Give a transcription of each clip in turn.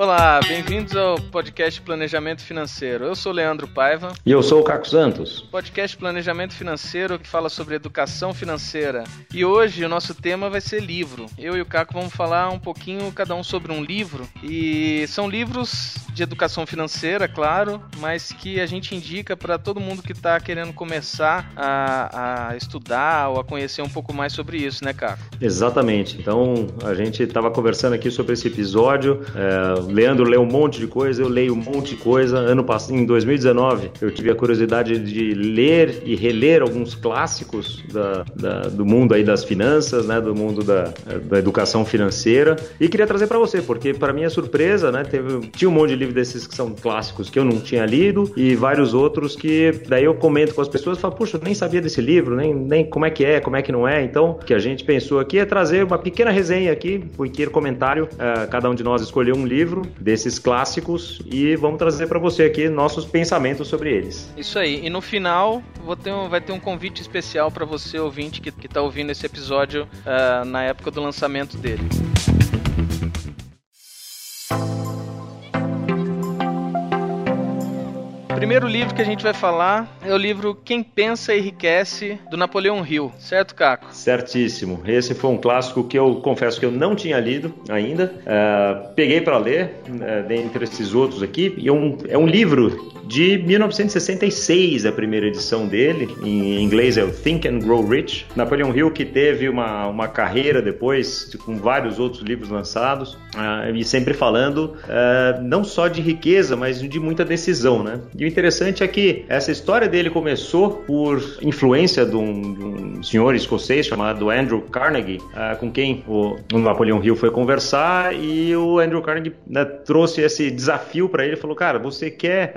Olá, bem-vindos ao podcast Planejamento Financeiro. Eu sou Leandro Paiva. E eu sou o Caco Santos. Podcast Planejamento Financeiro que fala sobre educação financeira. E hoje o nosso tema vai ser livro. Eu e o Caco vamos falar um pouquinho, cada um sobre um livro. E são livros de educação financeira, claro, mas que a gente indica para todo mundo que está querendo começar a, a, estudar ou a conhecer um pouco mais sobre isso, né, Caco? Exatamente. Então, a gente estava conversando aqui sobre esse episódio. É, Leandro lê um monte de coisa, eu leio um monte de coisa. Ano passado, em 2019, eu tive a curiosidade de ler e reler alguns clássicos da, da, do mundo aí das finanças, né, do mundo da, da educação financeira. E queria trazer para você, porque para minha surpresa, né, teve, tinha um monte de livros desses que são clássicos que eu não tinha lido e vários outros que daí eu comento com as pessoas e falo, puxa, nem sabia desse livro, nem, nem como é que é, como é que não é. Então, o que a gente pensou aqui é trazer uma pequena resenha aqui, um pequeno comentário. Uh, cada um de nós escolheu um livro desses clássicos e vamos trazer para você aqui nossos pensamentos sobre eles. Isso aí. E no final ter um, vai ter um convite especial para você ouvinte que está ouvindo esse episódio uh, na época do lançamento dele. Primeiro livro que a gente vai falar é o livro Quem Pensa Enriquece, do Napoleão Hill, certo, Caco? Certíssimo. Esse foi um clássico que eu confesso que eu não tinha lido ainda. Uh, peguei para ler, uh, dentre esses outros aqui, e é um, é um livro de 1966, a primeira edição dele. Em inglês é o Think and Grow Rich. Napoleão Hill, que teve uma, uma carreira depois, com vários outros livros lançados, uh, e sempre falando uh, não só de riqueza, mas de muita decisão, né? E o interessante é que essa história dele começou por influência de um, de um senhor escocês chamado Andrew Carnegie, uh, com quem o, o Napoleão Hill foi conversar, e o Andrew Carnegie né, trouxe esse desafio para ele, falou, cara, você quer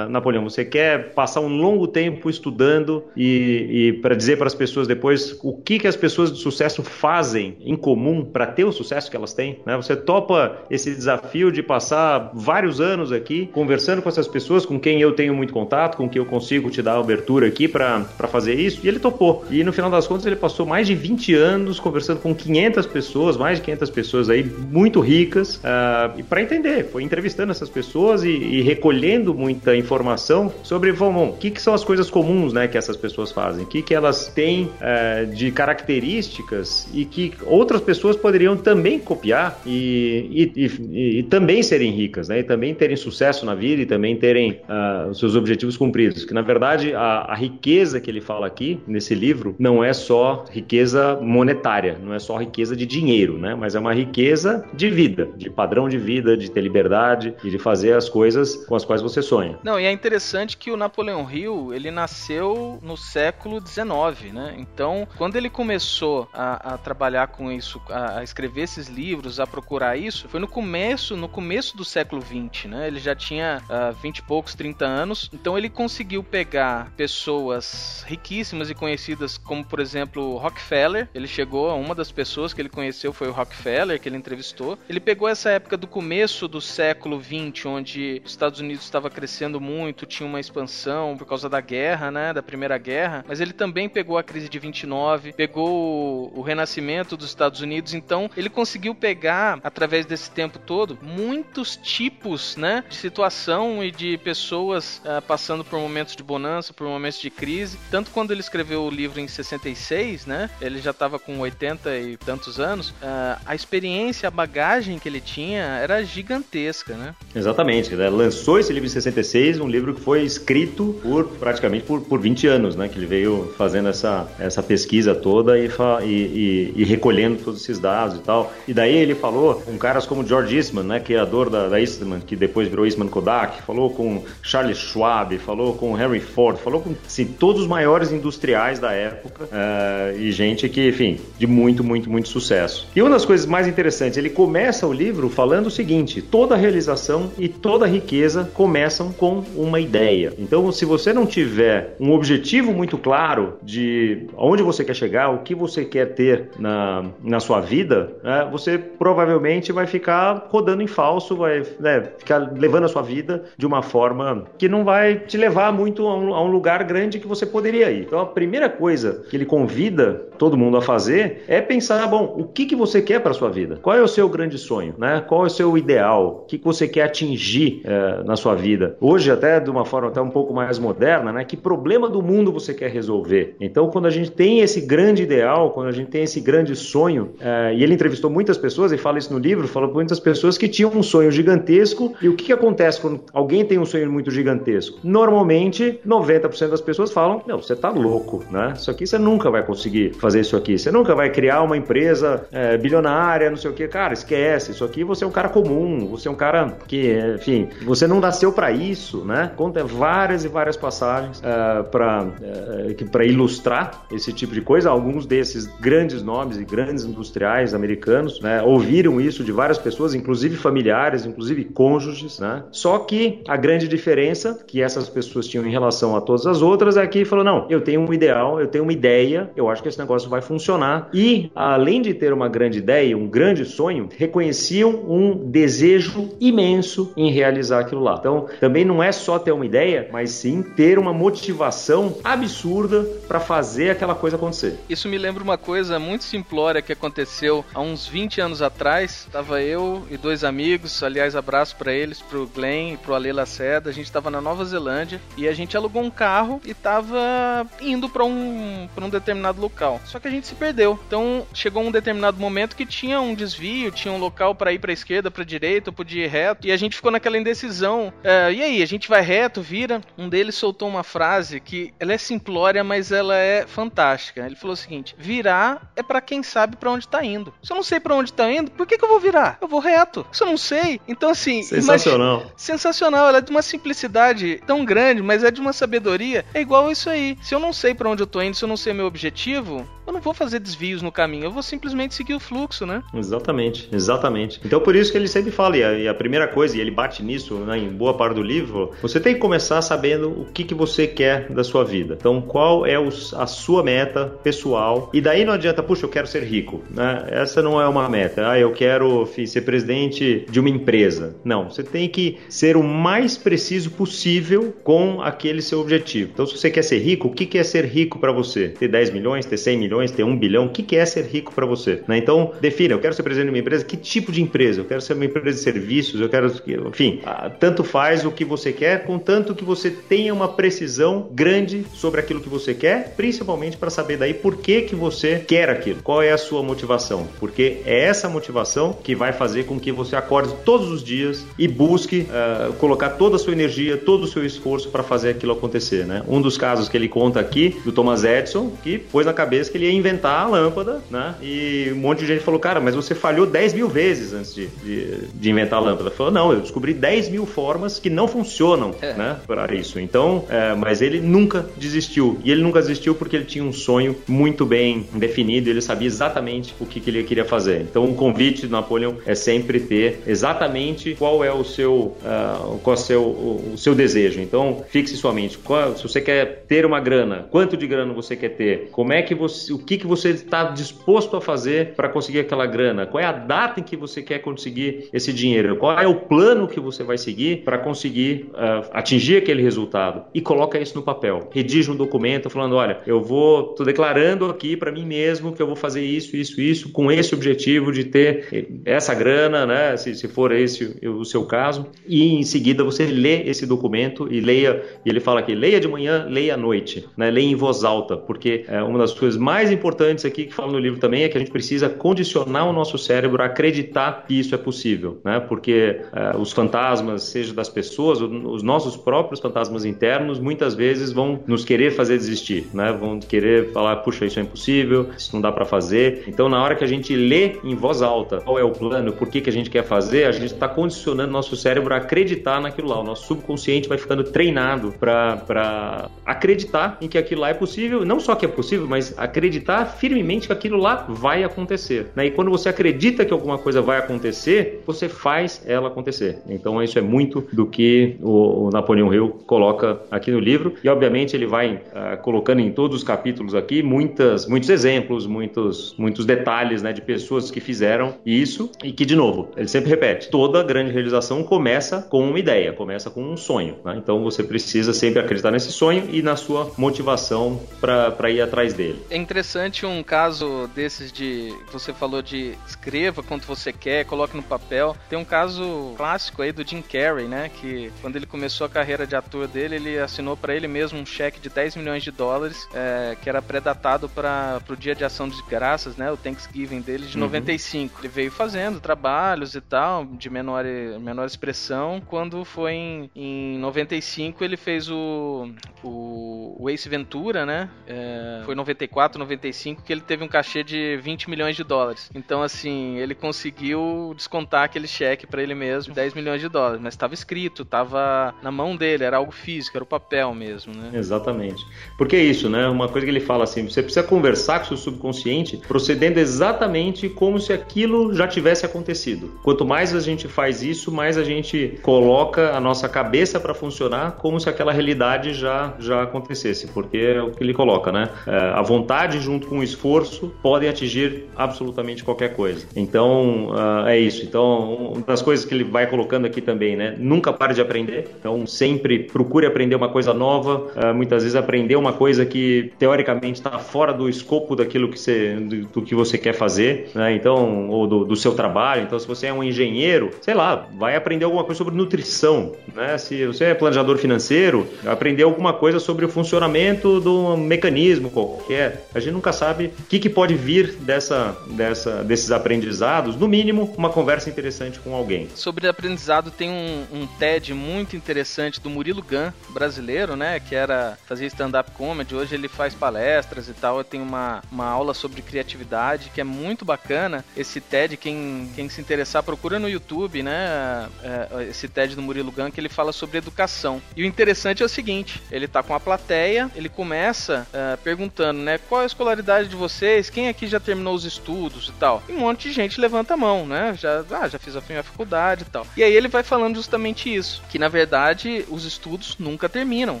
Napoleão, você quer passar um longo tempo estudando e, e para dizer para as pessoas depois o que, que as pessoas de sucesso fazem em comum para ter o sucesso que elas têm? Né? Você topa esse desafio de passar vários anos aqui conversando com essas pessoas com quem eu tenho muito contato, com quem eu consigo te dar abertura aqui para fazer isso? E ele topou. E no final das contas ele passou mais de 20 anos conversando com 500 pessoas, mais de 500 pessoas aí muito ricas, uh, para entender. Foi entrevistando essas pessoas e, e recolhendo muita informação informação sobre, vamos, o que, que são as coisas comuns né, que essas pessoas fazem, o que, que elas têm é, de características e que outras pessoas poderiam também copiar e, e, e, e também serem ricas, né, e também terem sucesso na vida e também terem uh, seus objetivos cumpridos. Que na verdade a, a riqueza que ele fala aqui nesse livro não é só riqueza monetária, não é só riqueza de dinheiro, né, mas é uma riqueza de vida, de padrão de vida, de ter liberdade e de fazer as coisas com as quais você sonha. Não, e é interessante que o Napoleão Hill, ele nasceu no século XIX, né? Então, quando ele começou a, a trabalhar com isso, a, a, escrever esses livros, a procurar isso, foi no começo, no começo do século XX, né? Ele já tinha uh, 20 e poucos, 30 anos. Então, ele conseguiu pegar pessoas riquíssimas e conhecidas, como, por exemplo, Rockefeller. Ele chegou uma das pessoas que ele conheceu foi o Rockefeller, que ele entrevistou. Ele pegou essa época do começo do século XX, onde os Estados Unidos estava crescendo muito tinha uma expansão por causa da guerra, né, da Primeira Guerra, mas ele também pegou a crise de 29, pegou o, renascimento dos Estados Unidos, então ele conseguiu pegar através desse tempo todo muitos tipos, né, de situação e de pessoas uh, passando por momentos de bonança, por momentos de crise. Tanto quando ele escreveu o livro em 66, né, ele já estava com 80 e tantos anos, uh, a experiência, a bagagem que ele tinha era gigantesca, né? Exatamente, ele lançou esse livro em 66, um livro que foi escrito por praticamente por, por 20 anos, né? Que ele veio fazendo essa, essa pesquisa toda e, e, e, e recolhendo todos esses dados e tal. E daí ele falou com caras como George Eastman, né? Criador da, da Eastman, que depois virou Eastman Kodak, falou com Charles Schwab, falou com Henry Ford, falou com assim, todos os maiores industriais da época uh, e gente que, enfim, de muito, muito, muito sucesso. E uma das coisas mais interessantes, ele começa o livro falando o seguinte: toda realização e toda riqueza começam com uma ideia. Então, se você não tiver um objetivo muito claro de onde você quer chegar, o que você quer ter na, na sua vida, né, você provavelmente vai ficar rodando em falso, vai né, ficar levando a sua vida de uma forma que não vai te levar muito a um, a um lugar grande que você poderia ir. Então, a primeira coisa que ele convida todo mundo a fazer é pensar, bom, o que, que você quer para sua vida? Qual é o seu grande sonho? Né? Qual é o seu ideal? O que, que você quer atingir é, na sua vida? Hoje, até de uma forma até um pouco mais moderna, né? Que problema do mundo você quer resolver? Então, quando a gente tem esse grande ideal, quando a gente tem esse grande sonho, é, e ele entrevistou muitas pessoas, e fala isso no livro, fala com muitas pessoas que tinham um sonho gigantesco, e o que, que acontece quando alguém tem um sonho muito gigantesco? Normalmente, 90% das pessoas falam, não, você tá louco, né? Isso aqui você nunca vai conseguir fazer isso aqui, você nunca vai criar uma empresa é, bilionária, não sei o que, cara, esquece, isso aqui você é um cara comum, você é um cara que, enfim, você não nasceu para isso, né? Conta várias e várias passagens uh, para uh, ilustrar esse tipo de coisa. Alguns desses grandes nomes e grandes industriais americanos né, ouviram isso de várias pessoas, inclusive familiares, inclusive cônjuges, né? Só que a grande diferença que essas pessoas tinham em relação a todas as outras é que falou: não, eu tenho um ideal, eu tenho uma ideia, eu acho que esse negócio vai funcionar. E além de ter uma grande ideia, um grande sonho, reconheciam um desejo imenso em realizar aquilo lá. Então, também não é só ter uma ideia, mas sim ter uma motivação absurda para fazer aquela coisa acontecer. Isso me lembra uma coisa muito simplória que aconteceu há uns 20 anos atrás. Tava eu e dois amigos, aliás, abraço para eles, pro Glenn e pro Ale Laceda. A gente tava na Nova Zelândia e a gente alugou um carro e tava indo para um, pra um determinado local. Só que a gente se perdeu. Então, chegou um determinado momento que tinha um desvio, tinha um local para ir para esquerda, para direita, podia ir reto, e a gente ficou naquela indecisão. É, e aí, a gente vai reto, vira? Um deles soltou uma frase que ela é simplória, mas ela é fantástica. Ele falou o seguinte: virar é para quem sabe para onde tá indo. Se eu não sei para onde tá indo, por que, que eu vou virar? Eu vou reto. Se eu não sei, então assim. Sensacional. Imagina, sensacional. Ela é de uma simplicidade tão grande, mas é de uma sabedoria. É igual isso aí. Se eu não sei para onde eu tô indo, se eu não sei meu objetivo, eu não vou fazer desvios no caminho, eu vou simplesmente seguir o fluxo, né? Exatamente, exatamente. Então por isso que ele sempre fala, e a, e a primeira coisa, e ele bate nisso né, em boa parte do livro, você tem que começar sabendo o que, que você quer da sua vida. Então qual é os, a sua meta pessoal, e daí não adianta, puxa, eu quero ser rico, né? Essa não é uma meta. Ah, eu quero ser presidente de uma empresa. Não, você tem que ser o mais preciso possível com aquele seu objetivo. Então se você quer ser rico, o que, que é ser rico para você? Ter 10 milhões, ter 100 milhões? ter um bilhão, o que, que é ser rico para você? Né? Então, defina, eu quero ser presidente de uma empresa, que tipo de empresa? Eu quero ser uma empresa de serviços, eu quero, enfim, ah, tanto faz o que você quer, contanto que você tenha uma precisão grande sobre aquilo que você quer, principalmente para saber daí por que, que você quer aquilo, qual é a sua motivação, porque é essa motivação que vai fazer com que você acorde todos os dias e busque uh, colocar toda a sua energia, todo o seu esforço para fazer aquilo acontecer, né? Um dos casos que ele conta aqui do Thomas Edison, que pôs na cabeça que ele ia inventar a lâmpada, né? E um monte de gente falou, cara, mas você falhou 10 mil vezes antes de, de, de inventar a lâmpada. Ele falou, não, eu descobri 10 mil formas que não funcionam, é. né? Para isso. Então, é, mas ele nunca desistiu. E ele nunca desistiu porque ele tinha um sonho muito bem definido, ele sabia exatamente o que, que ele queria fazer. Então, o convite do Napoleão é sempre ter exatamente qual é o seu, uh, qual é o seu, o, o seu desejo. Então, fixe sua mente. Qual, se você quer ter uma grana, quanto de grana você quer ter? Como é que você o que, que você está disposto a fazer para conseguir aquela grana, qual é a data em que você quer conseguir esse dinheiro, qual é o plano que você vai seguir para conseguir uh, atingir aquele resultado e coloca isso no papel. Redige um documento falando, olha, eu vou, tô declarando aqui para mim mesmo que eu vou fazer isso, isso, isso, com esse objetivo de ter essa grana, né, se, se for esse o seu caso, e em seguida você lê esse documento e leia, e ele fala aqui, leia de manhã, leia à noite, né, leia em voz alta, porque é uma das coisas mais importantes aqui que fala no livro também é que a gente precisa condicionar o nosso cérebro a acreditar que isso é possível, né? Porque uh, os fantasmas, seja das pessoas, os nossos próprios fantasmas internos, muitas vezes vão nos querer fazer desistir, né? Vão querer falar, puxa, isso é impossível, isso não dá para fazer. Então, na hora que a gente lê em voz alta qual é o plano, por que, que a gente quer fazer, a gente está condicionando nosso cérebro a acreditar naquilo lá. O nosso subconsciente vai ficando treinado para acreditar em que aquilo lá é possível, não só que é possível, mas acreditar firmemente que aquilo lá vai acontecer. Né? E quando você acredita que alguma coisa vai acontecer, você faz ela acontecer. Então isso é muito do que o, o Napoleão Hill coloca aqui no livro. E, obviamente, ele vai uh, colocando em todos os capítulos aqui muitas, muitos exemplos, muitos, muitos detalhes né, de pessoas que fizeram isso e que, de novo, ele sempre repete: toda grande realização começa com uma ideia, começa com um sonho. Né? Então, você precisa sempre acreditar nesse sonho e na sua motivação para ir atrás dele. É interessante um caso desses de. Você falou de escreva quanto você quer, coloque no papel. Tem um caso clássico aí do Jim Carrey, né? Que quando ele começou a carreira de ator dele, ele assinou para ele mesmo um cheque de 10 milhões de dólares, é, que era pré-datado para o dia de ação de graças, né? O Thanksgiving dele de uhum. 95. Ele veio fazendo trabalhos e tal, de menor, menor expressão. Quando foi em, em 95, ele fez o, o, o Ace Ventura, né? É, foi 94, 95 que ele teve um cachê de 20 milhões de dólares. Então, assim, ele conseguiu descontar aquele cheque para ele mesmo, 10 milhões de dólares. Mas estava escrito, estava na mão dele, era algo físico, era o papel mesmo, né? Exatamente. Porque é isso, né? Uma coisa que ele fala assim: você precisa conversar com o seu subconsciente procedendo exatamente como se aquilo já tivesse acontecido. Quanto mais a gente faz isso, mais a gente coloca a nossa cabeça para funcionar como se aquela realidade já, já acontecesse. Porque é o que ele coloca, né? É, a vontade junto com o esforço podem atingir absolutamente qualquer coisa. Então, uh, é isso. Então, uma das coisas que ele vai colocando aqui também, né? Nunca pare de aprender. Então, sempre procure aprender uma coisa nova. Uh, muitas vezes aprender uma coisa que teoricamente está fora do escopo daquilo que você, do, do que você quer fazer, né? Então, ou do, do, seu trabalho. Então, se você é um engenheiro, sei lá, vai aprender alguma coisa sobre nutrição, né? Se você é planejador financeiro, aprender alguma coisa sobre o funcionamento do mecanismo qualquer. A gente nunca sabe o que, que pode vir dessa, dessa, desses aprendizados. No mínimo, uma conversa interessante com alguém. Sobre aprendizado, tem um, um TED muito interessante do Murilo Gun, brasileiro, né? Que era fazer stand-up comedy. Hoje ele faz palestras e tal. Tem uma, uma aula sobre criatividade que é muito bacana. Esse TED, quem, quem se interessar, procura no YouTube, né? É, esse TED do Murilo Gun, que ele fala sobre educação. E o interessante é o seguinte: ele tá com a plateia, ele começa uh, perguntando, né? Qual é a escolaridade de vocês? Quem aqui já terminou os estudos e tal? E um monte de gente levanta a mão, né? Já, ah, já fiz a faculdade e tal. E aí ele vai falando justamente isso: que na verdade os estudos nunca terminam.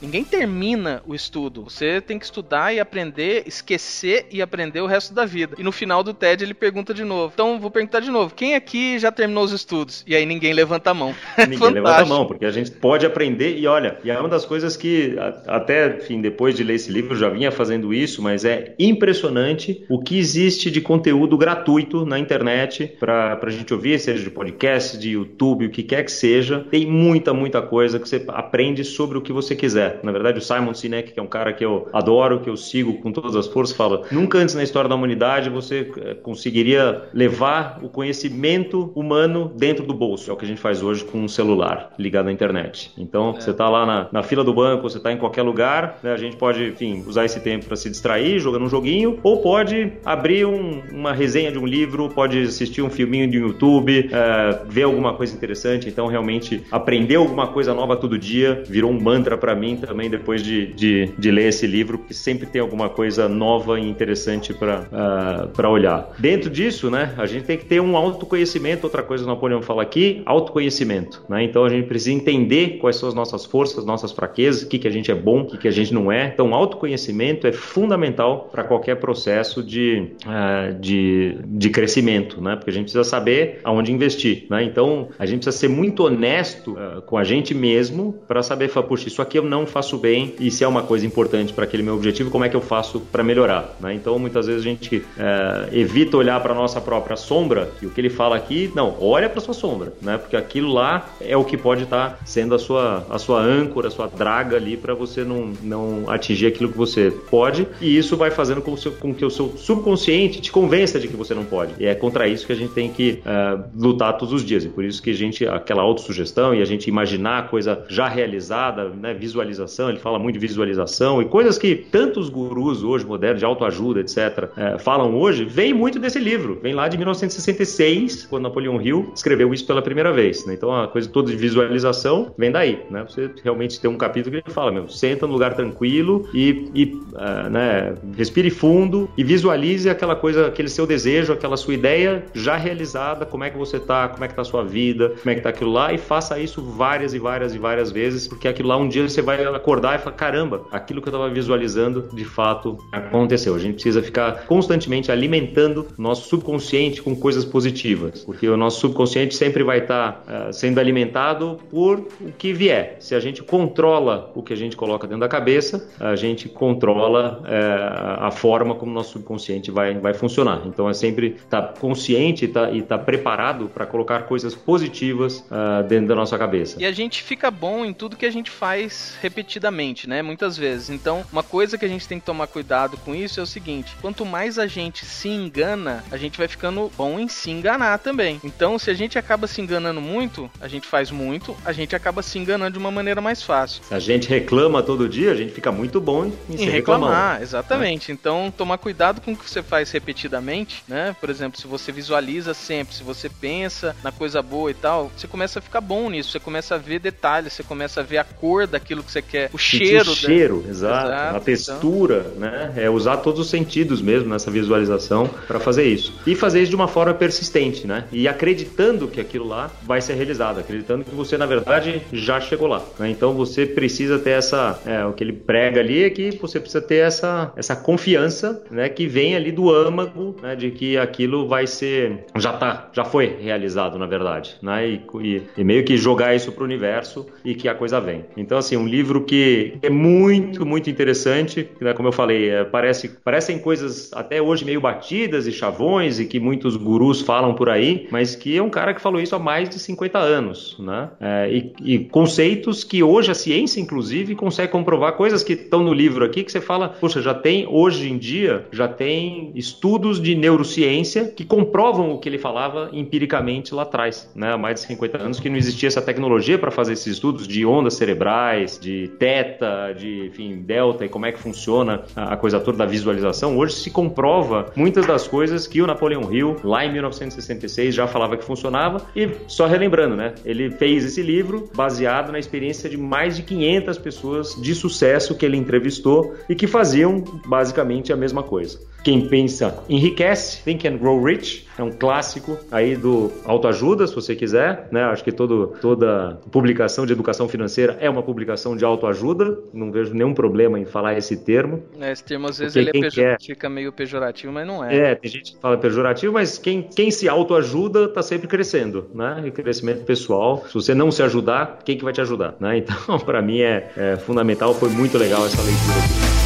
Ninguém termina o estudo. Você tem que estudar e aprender, esquecer e aprender o resto da vida. E no final do TED ele pergunta de novo. Então vou perguntar de novo: quem aqui já terminou os estudos? E aí ninguém levanta a mão. Ninguém levanta a mão, porque a gente pode aprender e olha, e é uma das coisas que até, enfim, depois de ler esse livro, eu já vinha fazendo isso, mas é impressionante o que existe de conteúdo gratuito na internet para a gente ouvir, seja de podcast, de YouTube, o que quer que seja. Tem muita, muita coisa que você aprende sobre o que você quiser. Na verdade, o Simon Sinek, que é um cara que eu adoro, que eu sigo com todas as forças, fala: nunca antes na história da humanidade você eh, conseguiria levar o conhecimento humano dentro do bolso. É o que a gente faz hoje com um celular ligado à internet. Então, é. você está lá na, na, fila do banco, você está em qualquer lugar, né? a gente pode, enfim, usar esse tempo para se distrair, jogando um joguinho, ou pode abrir um, uma resenha de um livro, pode assistir um filminho de YouTube, é, ver alguma coisa interessante. Então, realmente, aprender alguma coisa nova todo dia virou um mantra para mim também depois de, de, de, ler esse livro, porque sempre tem alguma coisa nova e interessante para uh, é, olhar. Dentro disso, né, a gente tem que ter um autoconhecimento. Outra coisa que o Napoleão fala aqui, autoconhecimento. Né? Então, a gente precisa entender quais são as nossas forças, nossas fraquezas, o que, que a gente é bom, o que, que a gente não é. Então, autoconhecimento é fundamental para qualquer processo de, uh, de, de crescimento, né? Porque a gente precisa saber aonde investir, né? Então, a gente precisa ser muito honesto uh, com a gente mesmo para saber, puxa, isso aqui eu não faço bem e se é uma coisa importante para aquele meu objetivo, como é que eu faço para melhorar, né? Então, muitas vezes a gente uh, evita olhar para nossa própria sombra e o que ele fala aqui, não, olha para sua sombra, né? Porque aquilo lá é o que pode estar tá sendo a sua, a sua âncora, a sua draga ali para você não, não atingir aquilo que você pode e isso vai fazendo com, seu, com que o seu subconsciente te convença de que você não pode. E é contra isso que a gente tem que uh, lutar todos os dias. E por isso que a gente, aquela autossugestão e a gente imaginar coisa já realizada, né, visualização, ele fala muito de visualização e coisas que tantos gurus hoje modernos de autoajuda, etc., uh, eh, falam hoje, vem muito desse livro. Vem lá de 1966, quando Napoleão Hill escreveu isso pela primeira vez. Né? Então a coisa toda de visualização vem daí. Né? Você realmente tem um capítulo que ele fala, meu, senta no lugar tranquilo e, e uh, né, respire fundo e visualize aquela coisa, aquele seu desejo, aquela sua ideia já realizada, como é que você tá, como é que tá a sua vida, como é que tá aquilo lá e faça isso várias várias e várias e várias vezes, porque aquilo lá um dia você vai acordar e falar: caramba, aquilo que eu estava visualizando de fato aconteceu. A gente precisa ficar constantemente alimentando nosso subconsciente com coisas positivas, porque o nosso subconsciente sempre vai estar tá, uh, sendo alimentado por o que vier. Se a gente controla o que a gente coloca dentro da cabeça, a gente controla uh, a forma como o nosso subconsciente vai, vai funcionar. Então é sempre estar tá consciente tá, e estar tá preparado para colocar coisas positivas uh, dentro da nossa cabeça. E a gente fica bom em tudo que a gente faz repetidamente, né? Muitas vezes. Então, uma coisa que a gente tem que tomar cuidado com isso é o seguinte: quanto mais a gente se engana, a gente vai ficando bom em se enganar também. Então, se a gente acaba se enganando muito, a gente faz muito, a gente acaba se enganando de uma maneira mais fácil. Se a gente reclama todo dia, a gente fica muito bom em, em reclamar. Reclamando. Exatamente. É. Então, tomar cuidado com o que você faz repetidamente, né? Por exemplo, se você visualiza sempre, se você pensa na coisa boa e tal, você começa a ficar bom nisso, você começa a ver detalhes, você começa a ver a cor daquilo que você quer, o cheiro. O cheiro, da... exato, exato, a textura, então... né? É usar todos os sentidos mesmo nessa visualização para fazer isso. E fazer isso de uma forma persistente, né? E acreditando que aquilo lá vai ser realizado, acreditando que você, na verdade, já chegou lá. Né? Então você precisa ter essa. É, o que ele prega ali é que você precisa ter essa, essa confiança, né? Que vem ali do âmago, né? De que aquilo vai ser. Já tá, já foi realizado, na verdade. Né? E, e, e meio que jogar isso para o universo e que a coisa vem. Então, assim, um livro que é muito, muito interessante, né? como eu falei, é, parece, parecem coisas até hoje meio batidas e chavões e que muitos gurus falam por aí, mas que é um cara que falou isso há mais de 50 anos, né? É, e, e, conceitos que hoje a ciência, inclusive, consegue comprovar coisas que estão no livro aqui que você fala, poxa, já tem, hoje em dia, já tem estudos de neurociência que comprovam o que ele falava empiricamente lá atrás, né? Há mais de 50 anos que não existia essa tecnologia para fazer esses estudos de ondas cerebrais, de teta, de enfim, delta e como é que funciona a coisa toda da visualização. Hoje se comprova muitas das coisas que o Napoleão Hill, lá em 1966, já falava que funcionava. E só relembrando, né? Ele fez esse livro baseado na experiência de mais de 500 pessoas de sucesso que ele entrevistou e que faziam basicamente a mesma coisa. Quem pensa enriquece, Think and Grow Rich, é um clássico aí do autoajuda, se você quiser, né? Acho que todo, toda publicação de educação financeira é uma publicação de autoajuda, não vejo nenhum problema em falar esse termo. É, esse termo às vezes ele é fica meio pejorativo, mas não é. É, tem gente que fala pejorativo, mas quem, quem se autoajuda está sempre crescendo, né? E crescimento pessoal, se você não se ajudar, quem que vai te ajudar, né? Então, para mim é, é fundamental, foi muito legal essa leitura aqui.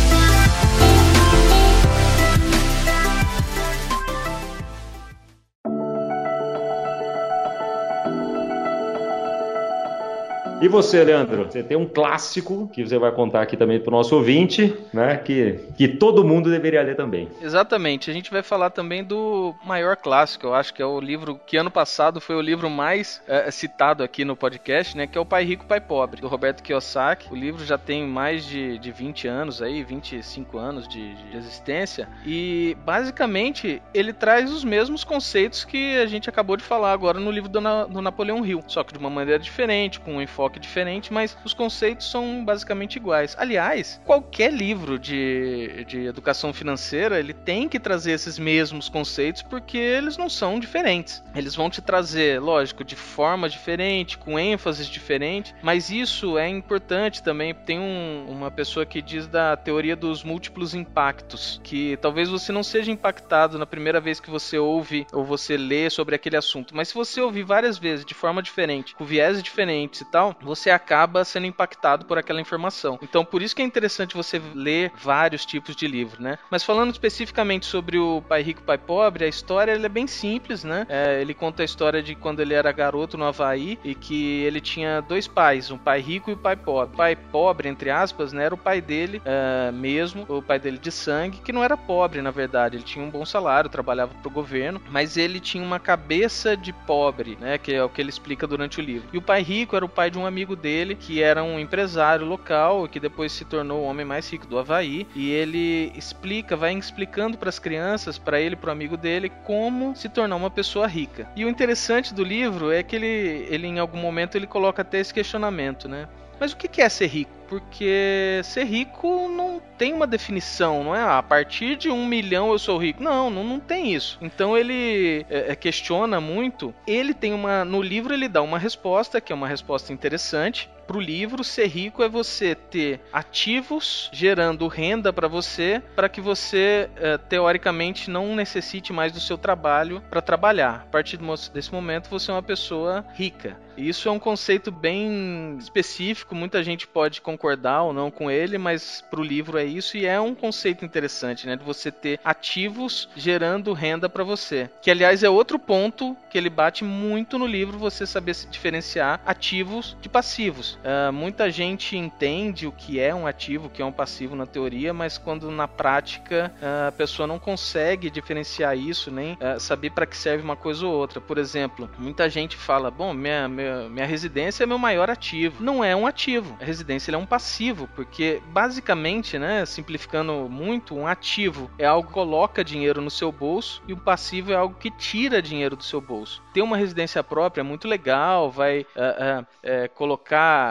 E você, Leandro? Você tem um clássico que você vai contar aqui também para o nosso ouvinte, né? Que, que todo mundo deveria ler também. Exatamente. A gente vai falar também do maior clássico, eu acho que é o livro que ano passado foi o livro mais é, citado aqui no podcast, né? Que é o Pai Rico, Pai Pobre, do Roberto Kiyosaki. O livro já tem mais de, de 20 anos aí, 25 anos de, de existência. E basicamente ele traz os mesmos conceitos que a gente acabou de falar agora no livro do, Na, do Napoleão Hill, só que de uma maneira diferente, com um enfoque enfoque diferente, mas os conceitos são basicamente iguais. Aliás, qualquer livro de, de educação financeira ele tem que trazer esses mesmos conceitos porque eles não são diferentes. Eles vão te trazer, lógico, de forma diferente, com ênfases diferentes, mas isso é importante também. Tem um, uma pessoa que diz da teoria dos múltiplos impactos, que talvez você não seja impactado na primeira vez que você ouve ou você lê sobre aquele assunto, mas se você ouvir várias vezes de forma diferente, com viés diferentes e tal, você acaba sendo impactado por aquela informação. Então, por isso que é interessante você ler vários tipos de livro, né? Mas falando especificamente sobre o Pai Rico, Pai Pobre, a história é bem simples, né? É, ele conta a história de quando ele era garoto no Havaí e que ele tinha dois pais, um pai rico e um pai pobre. O pai pobre, entre aspas, né, era o pai dele é, mesmo, o pai dele de sangue, que não era pobre, na verdade. Ele tinha um bom salário, trabalhava para o governo, mas ele tinha uma cabeça de pobre, né? Que é o que ele explica durante o livro. E o pai rico era o pai de um amigo dele, que era um empresário local, que depois se tornou o homem mais rico do Havaí, e ele explica, vai explicando para as crianças, para ele, para o amigo dele, como se tornar uma pessoa rica. E o interessante do livro é que ele, ele em algum momento ele coloca até esse questionamento, né? Mas o que é ser rico? Porque ser rico não tem uma definição, não é? A partir de um milhão eu sou rico. Não, não, não tem isso. Então ele é, é, questiona muito. Ele tem uma. No livro ele dá uma resposta, que é uma resposta interessante. Pro livro, ser rico é você ter ativos gerando renda para você, para que você, é, teoricamente, não necessite mais do seu trabalho para trabalhar. A partir desse momento, você é uma pessoa rica. Isso é um conceito bem específico, muita gente pode concordar ou não com ele, mas para o livro é isso e é um conceito interessante, né? De você ter ativos gerando renda para você. Que aliás é outro ponto que ele bate muito no livro, você saber se diferenciar ativos de passivos. Uh, muita gente entende o que é um ativo, o que é um passivo na teoria, mas quando na prática uh, a pessoa não consegue diferenciar isso, nem uh, saber para que serve uma coisa ou outra. Por exemplo, muita gente fala: bom, minha, minha minha, residência é meu maior ativo. Não é um ativo. A residência é um passivo, porque basicamente, né, simplificando muito, um ativo é algo que coloca dinheiro no seu bolso e um passivo é algo que tira dinheiro do seu bolso. Ter uma residência própria é muito legal, vai uh, uh,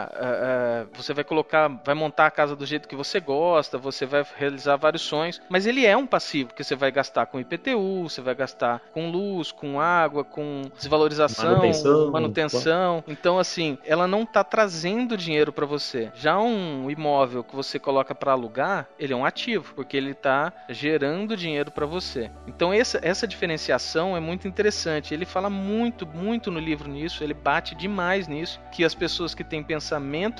colocar, uh, você vai colocar, vai montar a casa do jeito que você gosta, você vai realizar vários sonhos, mas ele é um passivo que você vai gastar com IPTU, você vai gastar com luz, com água, com desvalorização, manutenção, manutenção então, assim, ela não está trazendo dinheiro para você. Já um imóvel que você coloca para alugar, ele é um ativo, porque ele está gerando dinheiro para você. Então, essa, essa diferenciação é muito interessante. Ele fala muito, muito no livro nisso, ele bate demais nisso, que as pessoas que têm pensamento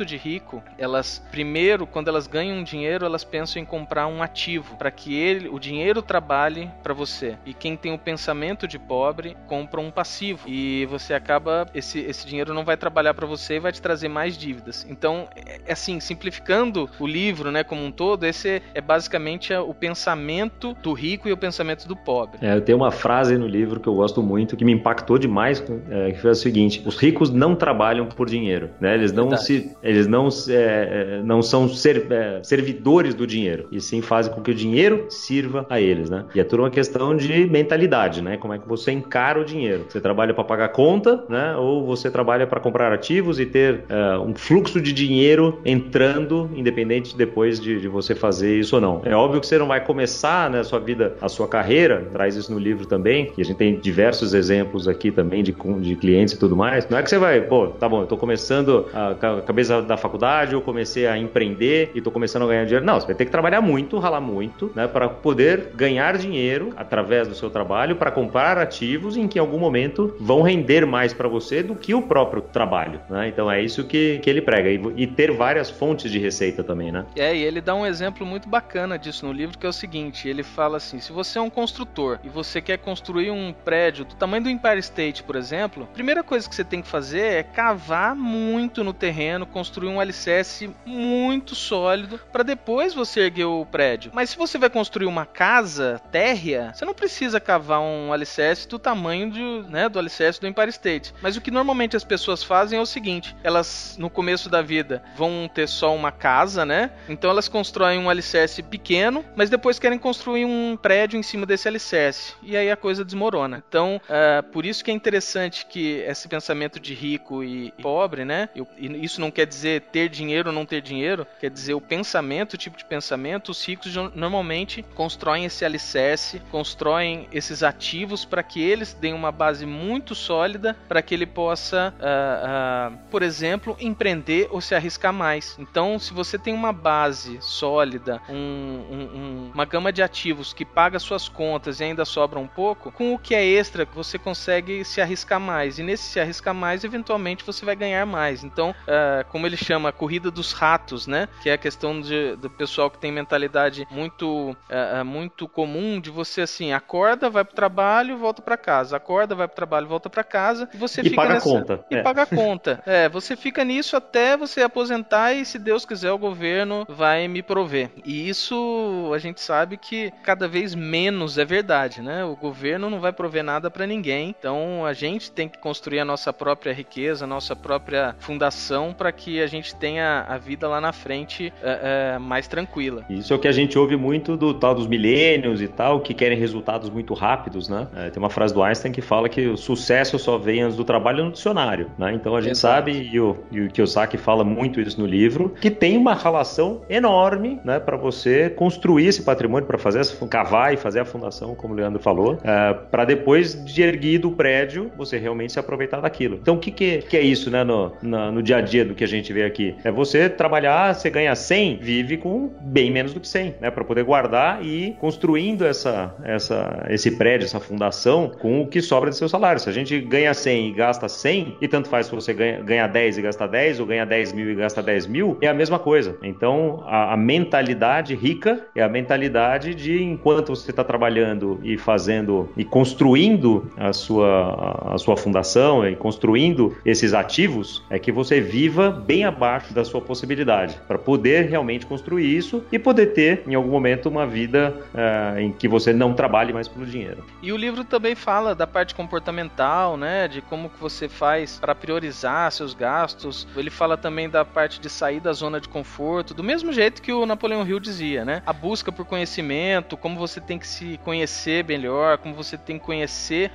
de rico, elas, primeiro, quando elas ganham dinheiro, elas pensam em comprar um ativo, para que ele, o dinheiro trabalhe para você. E quem tem o pensamento de pobre, compra um passivo. E você acaba, esse, esse dinheiro não vai trabalhar para você e vai te trazer mais dívidas. Então, é, é assim, simplificando o livro, né, como um todo, esse é basicamente o pensamento do rico e o pensamento do pobre. É, tem uma frase no livro que eu gosto muito, que me impactou demais, é, que foi a seguinte: os ricos não trabalham por dinheiro, né? Eles não se, eles não, é, é, não são ser, é, servidores do dinheiro, e sim fazem com que o dinheiro sirva a eles, né? E é tudo uma questão de mentalidade, né? Como é que você encara o dinheiro? Você trabalha para pagar conta, né? Ou você trabalha para comprar ativos e ter uh, um fluxo de dinheiro entrando, independente depois de, de, você fazer isso ou não. É óbvio que você não vai começar né, a sua vida, a sua carreira, traz isso no livro também, e a gente tem diversos exemplos aqui também de, de clientes e tudo mais. Não é que você vai, pô, tá bom, eu tô começando a, a cabeça da faculdade, eu comecei a empreender e tô começando a ganhar dinheiro. Não, você vai ter que trabalhar muito, ralar muito, né, para poder ganhar dinheiro através do seu trabalho para comprar ativos em que em algum momento vão render mais para você do que o próprio trabalho, né? Então é isso que, que ele prega. E, e, ter várias fontes de receita também, né? É, e ele dá um exemplo muito bacana disso no livro, que é o seguinte: ele fala assim: se você é um construtor e você quer construir um prédio do tamanho do Empire State, por exemplo, a primeira coisa que você tem que fazer é cavar muito no terreno, construir um alicerce muito sólido para depois você erguer o prédio. Mas se você vai construir uma casa térrea, você não precisa cavar um alicerce do tamanho de, né, do alicerce do Empire State. Mas o que normalmente as pessoas fazem é o seguinte: elas no começo da vida vão ter só uma casa, né? Então elas constroem um alicerce pequeno, mas depois querem construir um prédio em cima desse alicerce. E aí a coisa desmorona. Então, uh, por isso que é interessante que esse pensamento de rico e pobre, né? E isso não quer dizer ter dinheiro ou não ter dinheiro, quer dizer o pensamento, o tipo de pensamento. Os ricos normalmente constroem esse alicerce, constroem esses ativos para que eles deem uma base muito sólida para que ele possa uh, uh, por exemplo, empreender ou se arriscar mais. Então, se você tem uma base sólida, um, um, uma gama de ativos que paga suas contas e ainda sobra um pouco, com o que é extra, você consegue se arriscar mais. E nesse se arriscar mais, eventualmente você vai ganhar mais. Então, uh, como ele chama, a corrida dos ratos, né? Que é a questão de, do pessoal que tem mentalidade muito, muito comum de você assim, acorda, vai pro trabalho, volta para casa, acorda, vai pro trabalho, volta para casa, e você e fica paga nessa... conta. E é. paga a conta. É, você fica nisso até você aposentar e se Deus quiser o governo vai me prover. E isso a gente sabe que cada vez menos é verdade, né? O governo não vai prover nada para ninguém. Então a gente tem que construir a nossa própria riqueza, a nossa própria fundação fundação para que a gente tenha a vida lá na frente é, é, mais tranquila. Isso é o que a gente ouve muito do tal dos milênios e tal, que querem resultados muito rápidos, né? É, tem uma frase do Einstein que fala que o sucesso só vem antes do trabalho no dicionário, né? Então a gente Exato. sabe, e o, e o Kiyosaki fala muito isso no livro, que tem uma relação enorme, né, para você construir esse patrimônio, para fazer essa, cavar e fazer a fundação, como o Leandro falou, é, para depois de erguido o prédio, você realmente se aproveitar daquilo. Então o que, que, que é isso, né, no, no, no, dia a dia do que a gente vê aqui? É você trabalhar, você ganha 100, vive com bem menos do que 100, né, para poder guardar e construindo essa, essa, esse prédio, essa fundação com o que sobra do seu salário. Se a gente ganha 100 e gasta 100, e tanto faz se você ganha, ganha 10 e gasta 10, ou ganha 10 mil e gasta 10 mil, é a mesma coisa. Então, a, a mentalidade rica é a mentalidade de enquanto você está trabalhando e fazendo e construindo a sua, a sua fundação e construindo esses ativos, é que você viva bem abaixo da sua possibilidade, para poder realmente construir isso e poder ter, em algum momento, uma vida uh, em que você não trabalhe mais pelo dinheiro. E o livro também fala da parte comportamental, né, de como que você faz para priorizar seus gastos. Ele fala também da parte de sair da zona de conforto, do mesmo jeito que o Napoleão Hill dizia, né? A busca por conhecimento, como você tem que se conhecer melhor, como você tem que conhecer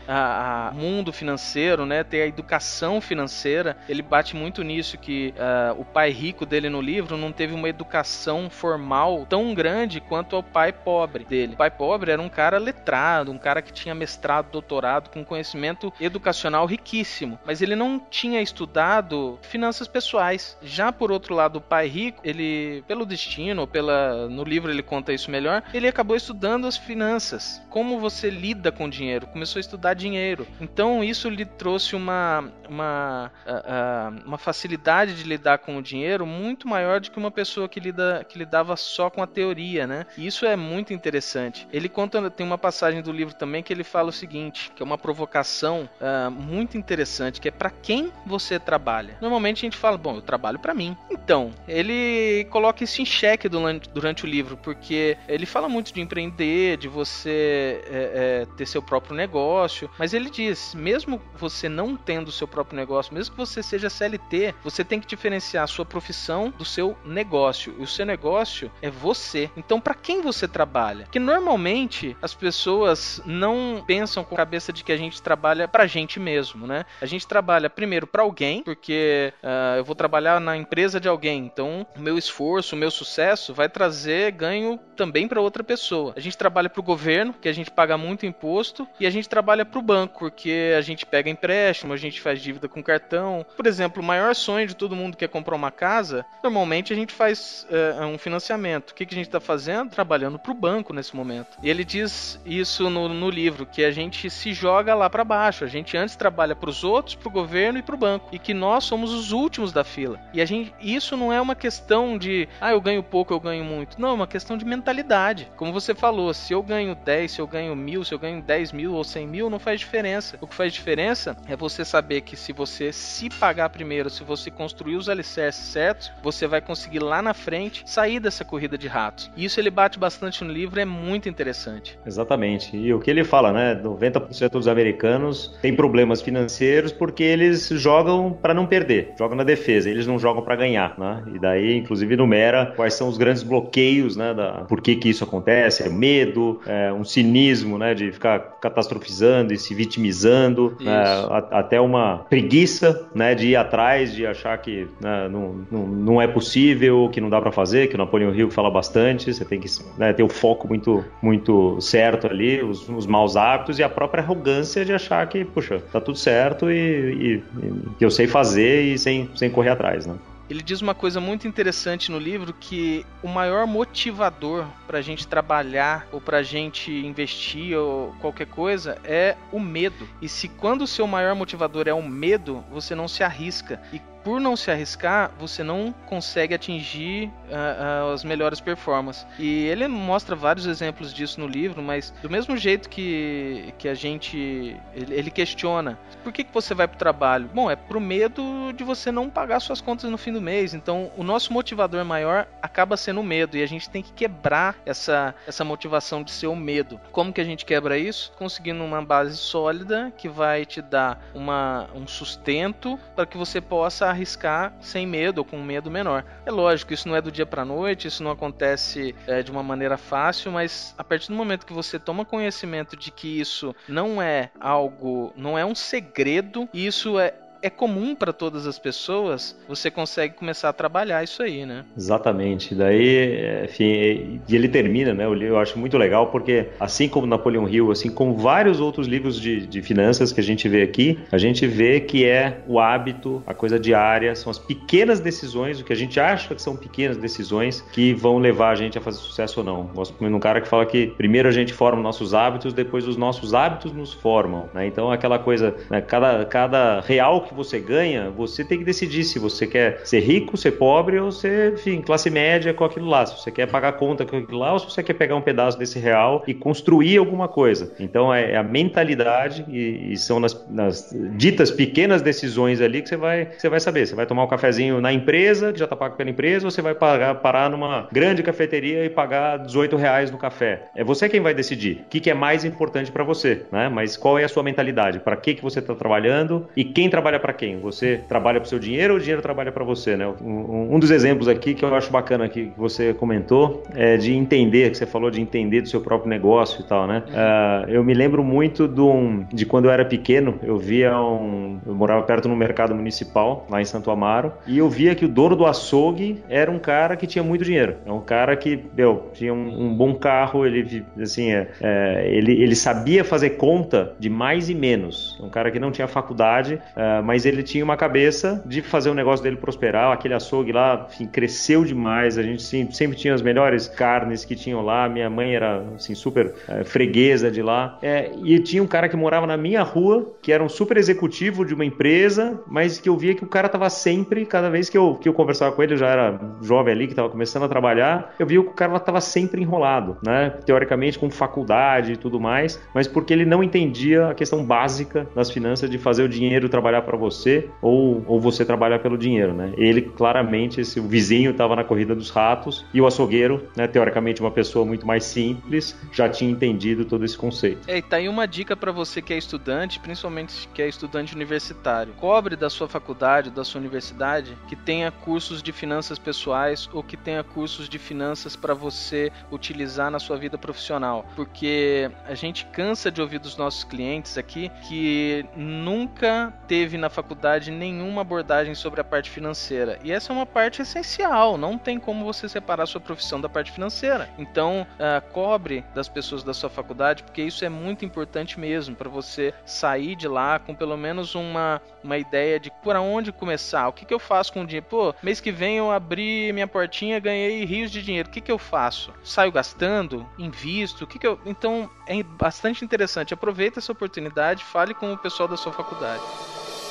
o mundo financeiro, né? Ter a educação financeira. Ele bate muito nisso que uh, o pai rico dele no livro não teve uma educação formal tão grande quanto o pai pobre dele. O pai pobre era um cara letrado, um cara que tinha mestrado, doutorado, com conhecimento educacional riquíssimo, mas ele não tinha estudado finanças pessoais. Já por outro lado, o pai rico, ele, pelo destino, pela no livro ele conta isso melhor, ele acabou estudando as finanças, como você lida com dinheiro, começou a estudar dinheiro. Então isso lhe trouxe uma uma, uh, uh, uma facilidade de lidar com o dinheiro muito maior do que uma pessoa que lida que lidava só com a teoria, né? E isso é muito interessante. Ele conta tem uma passagem do livro também que ele fala o seguinte, que é uma provocação uh, muito interessante, que é para quem você trabalha. Normalmente a gente fala, bom, eu trabalho para mim. Então, ele coloca isso em xeque durante, o livro, porque ele fala muito de empreender, de você é, é, ter seu próprio negócio, mas ele diz, mesmo você não tendo seu próprio negócio, mesmo que você seja CLT, você tem que diferenciar a sua profissão do seu negócio. E o seu negócio é você. Então, para quem você trabalha? Que normalmente as pessoas não pensam com a cabeça de que a gente trabalha pra gente mesmo, né? A gente trabalha primeiro para alguém, porque uh, eu vou trabalhar na empresa de alguém, então o meu esforço, o meu sucesso vai trazer ganho também para outra pessoa. A gente trabalha para o governo, que a gente paga muito imposto, e a gente trabalha para o banco, porque a gente pega empréstimo, a gente faz dívida com cartão. Por exemplo, o maior sonho de todo mundo que é comprar uma casa, normalmente a gente faz uh, um financiamento. O que, que a gente está fazendo? Trabalhando para o banco nesse momento. E ele diz isso no, no livro, que a gente se joga lá para baixo. A gente antes trabalha para os outros, para o governo e para o banco. E que nós somos os últimos da fila. E a gente, isso não é uma questão de, ah, eu ganho pouco, eu ganho muito. Não, é uma questão de mentalidade. Como você falou, se eu ganho 10, se eu ganho mil, se eu ganho 10 mil ou 100 mil, não faz diferença. O que faz diferença é você saber que se você se pagar primeiro, se você construir os alicerces certos, você vai conseguir lá na frente sair dessa corrida de ratos. E isso ele bate bastante no livro, é muito interessante. Exatamente. E o que ele fala, né? 90% dos americanos têm problemas financeiros porque eles jogam para não perder, jogam na defesa, eles não jogam para ganhar, né? E daí, inclusive, enumera quais são os grandes bloqueios, né? Da, por que que isso acontece? É medo, é um cinismo, né? De ficar catastrofizando e se vitimizando, né? até uma preguiça, né? De ir atrás, de achar que né, não, não, não é possível, que não dá para fazer, que o Napoleão Hill fala bastante, você tem que né, ter o foco muito, muito certo ali, os, os maus hábitos e a própria arrogância de achar que, puxa, tá tudo certo e, e, e que eu sei fazer e sem, sem correr atrás, né? Ele diz uma coisa muito interessante no livro que o maior motivador para a gente trabalhar ou para a gente investir ou qualquer coisa é o medo. E se quando o seu maior motivador é o medo, você não se arrisca. E por não se arriscar, você não consegue atingir uh, uh, as melhores performances. E ele mostra vários exemplos disso no livro, mas do mesmo jeito que, que a gente. Ele, ele questiona: por que, que você vai para o trabalho? Bom, é pro medo de você não pagar suas contas no fim do mês. Então, o nosso motivador maior acaba sendo o medo, e a gente tem que quebrar essa, essa motivação de ser o medo. Como que a gente quebra isso? Conseguindo uma base sólida que vai te dar uma, um sustento para que você possa arriscar sem medo ou com um medo menor. É lógico, isso não é do dia para noite, isso não acontece é, de uma maneira fácil, mas a partir do momento que você toma conhecimento de que isso não é algo, não é um segredo, isso é, é comum para todas as pessoas, você consegue começar a trabalhar isso aí, né? Exatamente. Daí, enfim, e ele termina, né? Eu acho muito legal porque, assim como Napoleão Hill, assim como vários outros livros de, de finanças que a gente vê aqui, a gente vê que é o hábito, a coisa diária, são as pequenas decisões, o que a gente acha que são pequenas decisões que vão levar a gente a fazer sucesso ou não. Gosto de um cara que fala que primeiro a gente forma nossos hábitos, depois os nossos hábitos nos formam, né? Então, aquela coisa, né? cada, cada real que que você ganha, você tem que decidir se você quer ser rico, ser pobre ou ser, enfim, classe média com aquilo lá. Se você quer pagar conta com aquilo lá ou se você quer pegar um pedaço desse real e construir alguma coisa. Então é, é a mentalidade e, e são nas, nas, ditas pequenas decisões ali que você vai, você vai saber. Você vai tomar um cafezinho na empresa, que já está pago pela empresa, ou você vai pagar, parar numa grande cafeteria e pagar 18 reais no café. É você quem vai decidir o que, que é mais importante para você, né? Mas qual é a sua mentalidade? Para que, que você está trabalhando e quem trabalha para quem? Você trabalha para o seu dinheiro ou o dinheiro trabalha para você, né? Um, um, dos exemplos aqui que eu acho bacana aqui que você comentou é de entender, que você falou de entender do seu próprio negócio e tal, né? Uh, eu me lembro muito do, de quando eu era pequeno, eu via um, eu morava perto no mercado municipal lá em Santo Amaro e eu via que o dono do açougue era um cara que tinha muito dinheiro, é um cara que, meu, tinha um, um bom carro, ele assim, é, é, ele, ele sabia fazer conta de mais e menos, um cara que não tinha faculdade, uh, mas mas ele tinha uma cabeça de fazer o negócio dele prosperar. Aquele açougue lá, enfim, cresceu demais. A gente sempre tinha as melhores carnes que tinham lá. Minha mãe era assim super é, freguesa de lá. É, e tinha um cara que morava na minha rua, que era um super executivo de uma empresa, mas que eu via que o cara tava sempre, cada vez que eu, que eu conversava com ele, eu já era jovem ali que tava começando a trabalhar, eu via que o cara tava sempre enrolado, né? Teoricamente com faculdade e tudo mais, mas porque ele não entendia a questão básica das finanças de fazer o dinheiro trabalhar para você ou, ou você trabalhar pelo dinheiro, né? Ele claramente, esse, o vizinho estava na corrida dos ratos e o açougueiro, né, teoricamente uma pessoa muito mais simples, já tinha entendido todo esse conceito. É, e tá aí uma dica para você que é estudante, principalmente que é estudante universitário. Cobre da sua faculdade, da sua universidade, que tenha cursos de finanças pessoais ou que tenha cursos de finanças para você utilizar na sua vida profissional, porque a gente cansa de ouvir dos nossos clientes aqui que nunca teve na faculdade nenhuma abordagem sobre a parte financeira. E essa é uma parte essencial, não tem como você separar sua profissão da parte financeira. Então, uh, cobre das pessoas da sua faculdade, porque isso é muito importante mesmo para você sair de lá com pelo menos uma, uma ideia de por onde começar, o que, que eu faço com o dinheiro. Pô, mês que vem eu abri minha portinha, ganhei rios de dinheiro, o que, que eu faço? Saio gastando? Invisto? O que, que eu. Então, é bastante interessante. Aproveita essa oportunidade, fale com o pessoal da sua faculdade.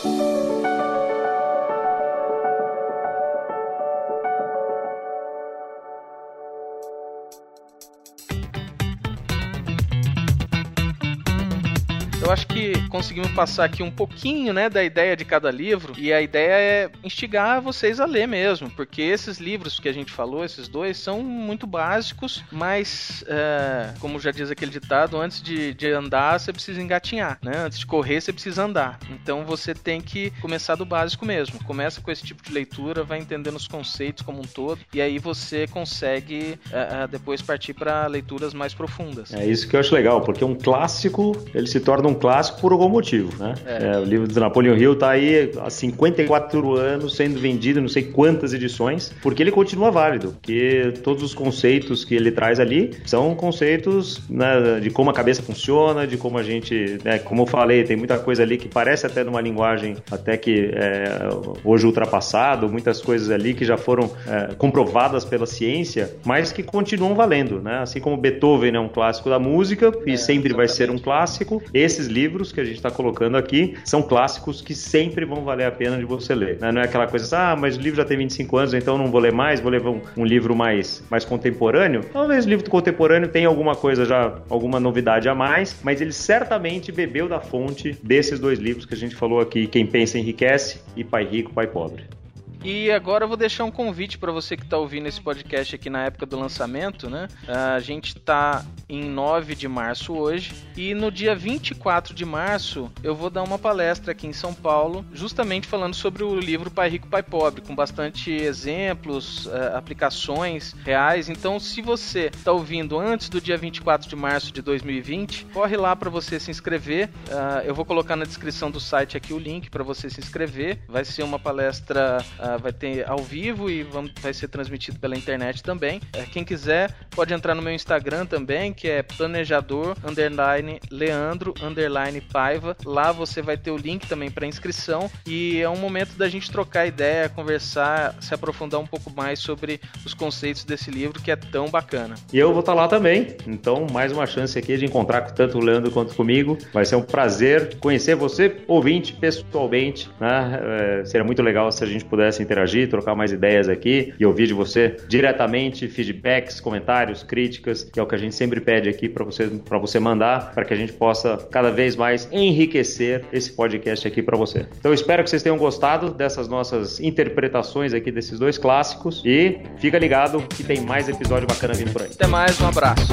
Eu acho que conseguimos passar aqui um pouquinho, né, da ideia de cada livro e a ideia é instigar vocês a ler mesmo, porque esses livros que a gente falou, esses dois, são muito básicos, mas é, como já diz aquele ditado, antes de, de andar você precisa engatinhar, né? Antes de correr você precisa andar. Então você tem que começar do básico mesmo. Começa com esse tipo de leitura, vai entendendo os conceitos como um todo e aí você consegue é, depois partir para leituras mais profundas. É isso que eu acho legal, porque um clássico ele se torna um um clássico por algum motivo, né? É. É, o livro do Napoleon Hill está aí há 54 anos sendo vendido, não sei quantas edições, porque ele continua válido, porque todos os conceitos que ele traz ali são conceitos né, de como a cabeça funciona, de como a gente, né, como eu falei, tem muita coisa ali que parece até numa linguagem até que é, hoje ultrapassado, muitas coisas ali que já foram é, comprovadas pela ciência, mas que continuam valendo, né? Assim como Beethoven é um clássico da música e é, sempre exatamente. vai ser um clássico, esses esses livros que a gente está colocando aqui são clássicos que sempre vão valer a pena de você ler. Né? Não é aquela coisa assim, ah, mas o livro já tem 25 anos, então não vou ler mais, vou ler um, um livro mais, mais contemporâneo. Talvez o livro contemporâneo tenha alguma coisa já, alguma novidade a mais, mas ele certamente bebeu da fonte desses dois livros que a gente falou aqui, Quem Pensa Enriquece e Pai Rico, Pai Pobre. E agora eu vou deixar um convite para você que está ouvindo esse podcast aqui na época do lançamento, né? A gente está em 9 de março hoje e no dia 24 de março eu vou dar uma palestra aqui em São Paulo, justamente falando sobre o livro Pai Rico, Pai Pobre, com bastante exemplos, uh, aplicações reais. Então, se você está ouvindo antes do dia 24 de março de 2020, corre lá para você se inscrever. Uh, eu vou colocar na descrição do site aqui o link para você se inscrever. Vai ser uma palestra, uh, vai ter ao vivo e vamos, vai ser transmitido pela internet também. Uh, quem quiser pode entrar no meu Instagram também, que é planejador underline Leandro underline Paiva. Lá você vai ter o link também para inscrição e é um momento da gente trocar ideia, conversar, se aprofundar um pouco mais sobre os conceitos desse livro que é tão bacana. E eu vou estar tá lá também, então mais uma chance aqui de encontrar tanto o Leandro quanto comigo. Vai ser um prazer conhecer você, ouvinte, pessoalmente. Né? É, seria muito legal se a gente pudesse interagir, trocar mais ideias aqui e ouvir de você diretamente feedbacks, comentários, críticas, que é o que a gente sempre pede aqui para você, você mandar, para que a gente possa cada vez mais enriquecer esse podcast aqui para você. Então espero que vocês tenham gostado dessas nossas interpretações aqui desses dois clássicos e fica ligado que tem mais episódio bacana vindo por aí. Até mais, um abraço.